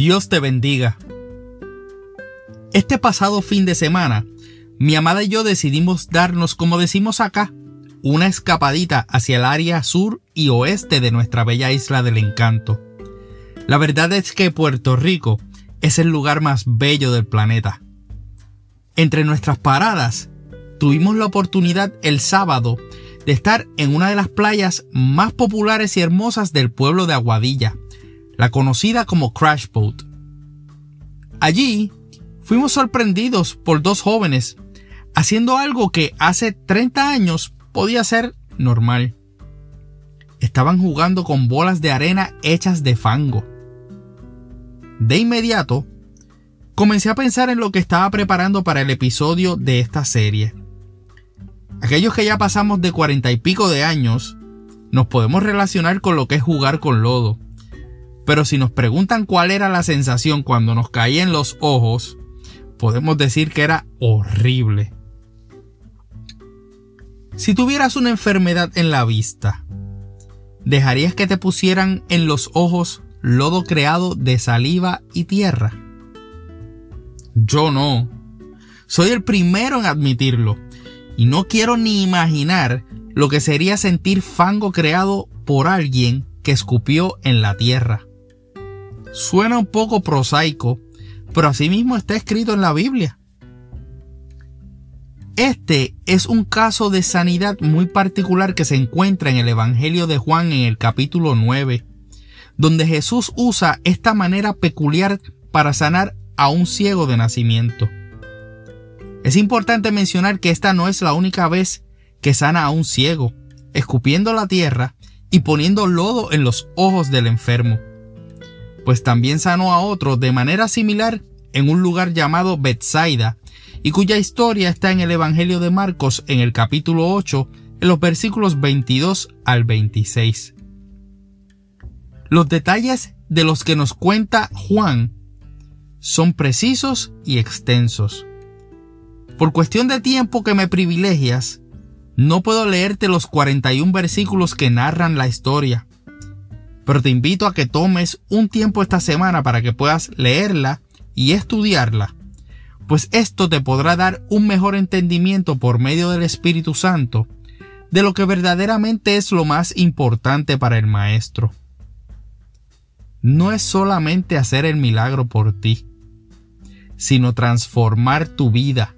Dios te bendiga. Este pasado fin de semana, mi amada y yo decidimos darnos, como decimos acá, una escapadita hacia el área sur y oeste de nuestra bella isla del encanto. La verdad es que Puerto Rico es el lugar más bello del planeta. Entre nuestras paradas, tuvimos la oportunidad el sábado de estar en una de las playas más populares y hermosas del pueblo de Aguadilla, la conocida como Crash Boat. Allí fuimos sorprendidos por dos jóvenes haciendo algo que hace 30 años podía ser normal. Estaban jugando con bolas de arena hechas de fango. De inmediato, comencé a pensar en lo que estaba preparando para el episodio de esta serie. Aquellos que ya pasamos de cuarenta y pico de años, nos podemos relacionar con lo que es jugar con lodo. Pero si nos preguntan cuál era la sensación cuando nos caía en los ojos, podemos decir que era horrible. Si tuvieras una enfermedad en la vista, ¿dejarías que te pusieran en los ojos lodo creado de saliva y tierra? Yo no. Soy el primero en admitirlo. Y no quiero ni imaginar lo que sería sentir fango creado por alguien que escupió en la tierra. Suena un poco prosaico, pero asimismo está escrito en la Biblia. Este es un caso de sanidad muy particular que se encuentra en el Evangelio de Juan en el capítulo 9, donde Jesús usa esta manera peculiar para sanar a un ciego de nacimiento. Es importante mencionar que esta no es la única vez que sana a un ciego, escupiendo la tierra y poniendo lodo en los ojos del enfermo, pues también sanó a otro de manera similar en un lugar llamado Bethsaida, y cuya historia está en el Evangelio de Marcos en el capítulo 8, en los versículos 22 al 26. Los detalles de los que nos cuenta Juan son precisos y extensos. Por cuestión de tiempo que me privilegias, no puedo leerte los 41 versículos que narran la historia, pero te invito a que tomes un tiempo esta semana para que puedas leerla y estudiarla, pues esto te podrá dar un mejor entendimiento por medio del Espíritu Santo de lo que verdaderamente es lo más importante para el Maestro. No es solamente hacer el milagro por ti, sino transformar tu vida,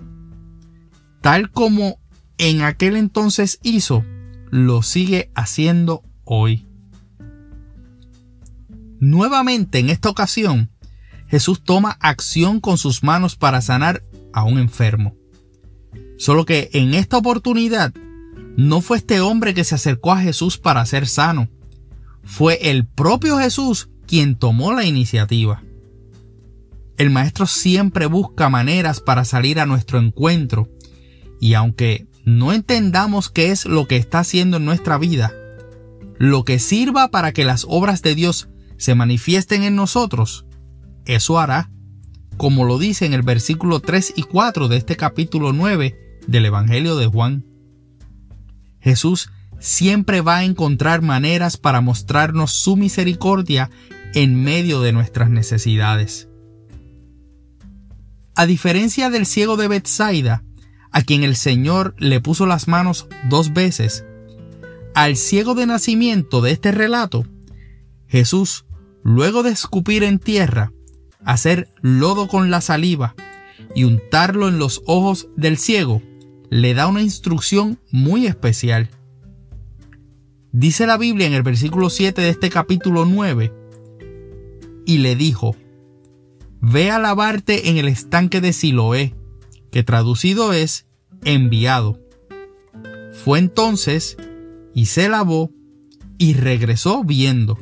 tal como en aquel entonces hizo, lo sigue haciendo hoy. Nuevamente en esta ocasión, Jesús toma acción con sus manos para sanar a un enfermo. Solo que en esta oportunidad no fue este hombre que se acercó a Jesús para ser sano, fue el propio Jesús quien tomó la iniciativa. El Maestro siempre busca maneras para salir a nuestro encuentro, y aunque no entendamos qué es lo que está haciendo en nuestra vida, lo que sirva para que las obras de Dios se manifiesten en nosotros, eso hará, como lo dice en el versículo 3 y 4 de este capítulo 9 del Evangelio de Juan. Jesús siempre va a encontrar maneras para mostrarnos su misericordia en medio de nuestras necesidades. A diferencia del ciego de Bethsaida, a quien el Señor le puso las manos dos veces, al ciego de nacimiento de este relato, Jesús, luego de escupir en tierra, hacer lodo con la saliva y untarlo en los ojos del ciego, le da una instrucción muy especial. Dice la Biblia en el versículo 7 de este capítulo 9, y le dijo, Ve a lavarte en el estanque de Siloé, que traducido es enviado. Fue entonces y se lavó y regresó viendo.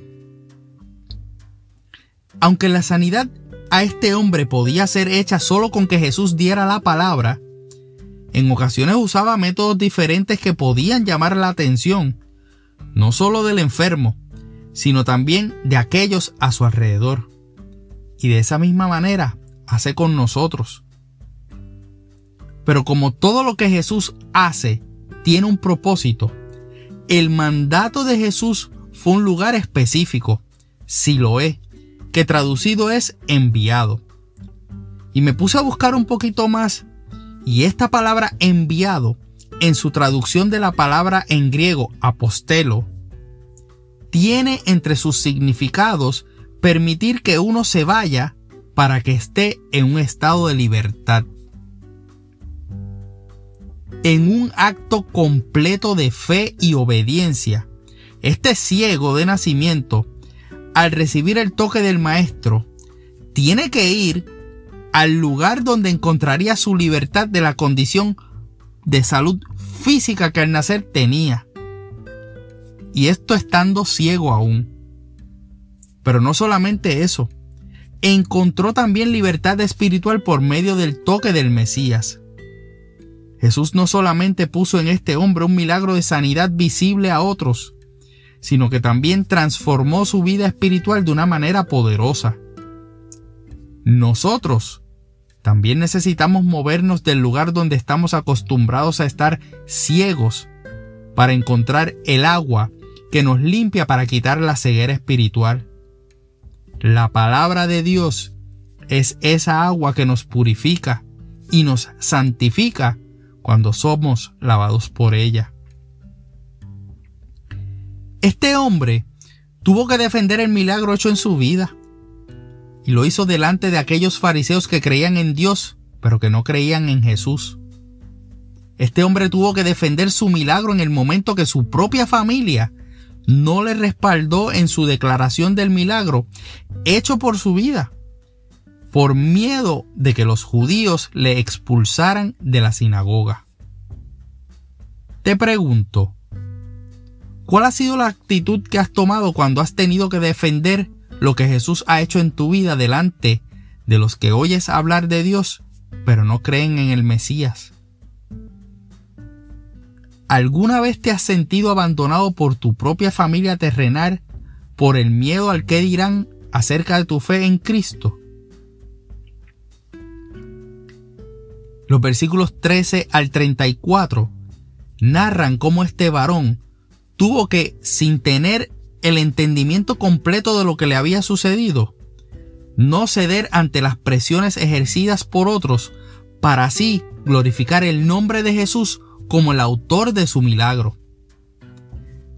Aunque la sanidad a este hombre podía ser hecha solo con que Jesús diera la palabra, en ocasiones usaba métodos diferentes que podían llamar la atención, no solo del enfermo, sino también de aquellos a su alrededor. Y de esa misma manera hace con nosotros. Pero como todo lo que Jesús hace tiene un propósito, el mandato de Jesús fue un lugar específico, Siloé, que traducido es enviado. Y me puse a buscar un poquito más y esta palabra enviado en su traducción de la palabra en griego apostelo tiene entre sus significados permitir que uno se vaya para que esté en un estado de libertad. En un acto completo de fe y obediencia, este ciego de nacimiento, al recibir el toque del maestro, tiene que ir al lugar donde encontraría su libertad de la condición de salud física que al nacer tenía. Y esto estando ciego aún. Pero no solamente eso, encontró también libertad espiritual por medio del toque del Mesías. Jesús no solamente puso en este hombre un milagro de sanidad visible a otros, sino que también transformó su vida espiritual de una manera poderosa. Nosotros también necesitamos movernos del lugar donde estamos acostumbrados a estar ciegos para encontrar el agua que nos limpia para quitar la ceguera espiritual. La palabra de Dios es esa agua que nos purifica y nos santifica cuando somos lavados por ella. Este hombre tuvo que defender el milagro hecho en su vida y lo hizo delante de aquellos fariseos que creían en Dios, pero que no creían en Jesús. Este hombre tuvo que defender su milagro en el momento que su propia familia no le respaldó en su declaración del milagro hecho por su vida, por miedo de que los judíos le expulsaran de la sinagoga. Te pregunto, ¿cuál ha sido la actitud que has tomado cuando has tenido que defender lo que Jesús ha hecho en tu vida delante de los que oyes hablar de Dios, pero no creen en el Mesías. ¿Alguna vez te has sentido abandonado por tu propia familia terrenal por el miedo al que dirán acerca de tu fe en Cristo? Los versículos 13 al 34 narran cómo este varón tuvo que, sin tener el entendimiento completo de lo que le había sucedido, no ceder ante las presiones ejercidas por otros, para así glorificar el nombre de Jesús como el autor de su milagro.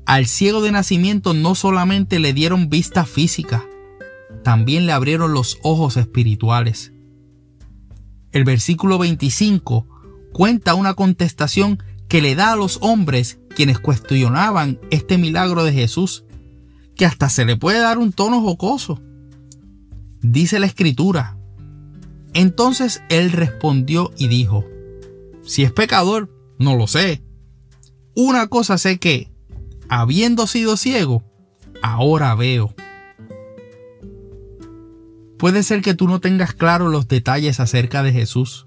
Al ciego de nacimiento no solamente le dieron vista física, también le abrieron los ojos espirituales. El versículo 25 cuenta una contestación que le da a los hombres quienes cuestionaban este milagro de Jesús que hasta se le puede dar un tono jocoso. Dice la escritura. Entonces él respondió y dijo, si es pecador, no lo sé. Una cosa sé que, habiendo sido ciego, ahora veo. Puede ser que tú no tengas claro los detalles acerca de Jesús,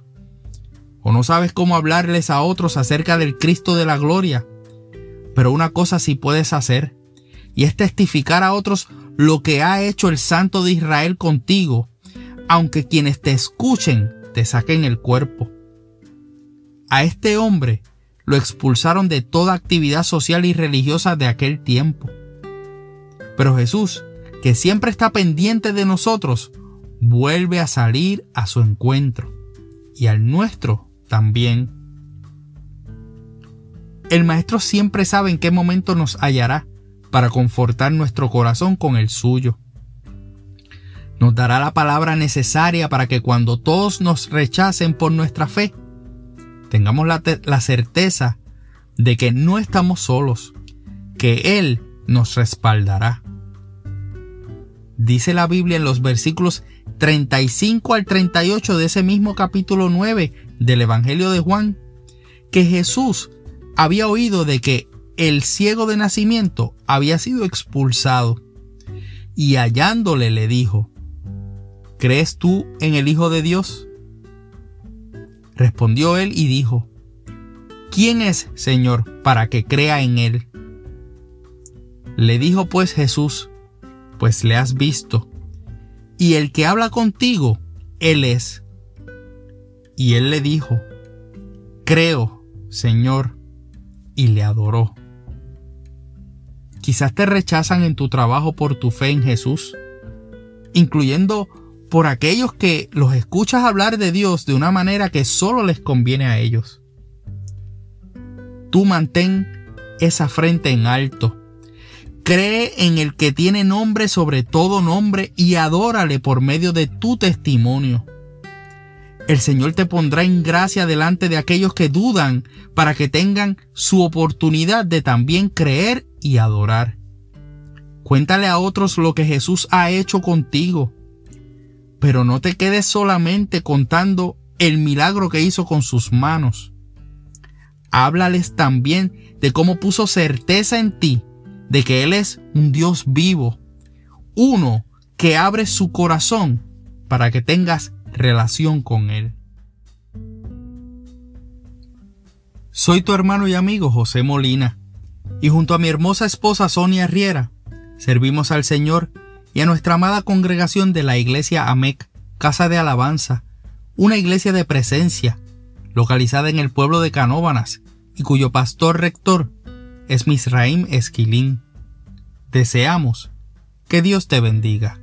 o no sabes cómo hablarles a otros acerca del Cristo de la gloria, pero una cosa sí puedes hacer, y es testificar a otros lo que ha hecho el Santo de Israel contigo, aunque quienes te escuchen te saquen el cuerpo. A este hombre lo expulsaron de toda actividad social y religiosa de aquel tiempo. Pero Jesús, que siempre está pendiente de nosotros, vuelve a salir a su encuentro y al nuestro también. El Maestro siempre sabe en qué momento nos hallará para confortar nuestro corazón con el suyo. Nos dará la palabra necesaria para que cuando todos nos rechacen por nuestra fe, tengamos la, la certeza de que no estamos solos, que Él nos respaldará. Dice la Biblia en los versículos 35 al 38 de ese mismo capítulo 9 del Evangelio de Juan, que Jesús había oído de que el ciego de nacimiento había sido expulsado, y hallándole le dijo, ¿Crees tú en el Hijo de Dios? Respondió él y dijo, ¿quién es, Señor, para que crea en él? Le dijo pues Jesús, pues le has visto, y el que habla contigo, él es. Y él le dijo, creo, Señor, y le adoró. Quizás te rechazan en tu trabajo por tu fe en Jesús. incluyendo por aquellos que los escuchas hablar de Dios de una manera que solo les conviene a ellos. Tú mantén esa frente en alto. Cree en el que tiene nombre sobre todo nombre y adórale por medio de tu testimonio. El Señor te pondrá en gracia delante de aquellos que dudan para que tengan su oportunidad de también creer y adorar. Cuéntale a otros lo que Jesús ha hecho contigo. Pero no te quedes solamente contando el milagro que hizo con sus manos. Háblales también de cómo puso certeza en ti de que Él es un Dios vivo, uno que abre su corazón para que tengas relación con Él. Soy tu hermano y amigo José Molina, y junto a mi hermosa esposa Sonia Riera, servimos al Señor y a nuestra amada congregación de la Iglesia AMEC, Casa de Alabanza, una iglesia de presencia, localizada en el pueblo de Canóbanas, y cuyo pastor rector es Misraim Esquilín. Deseamos que Dios te bendiga.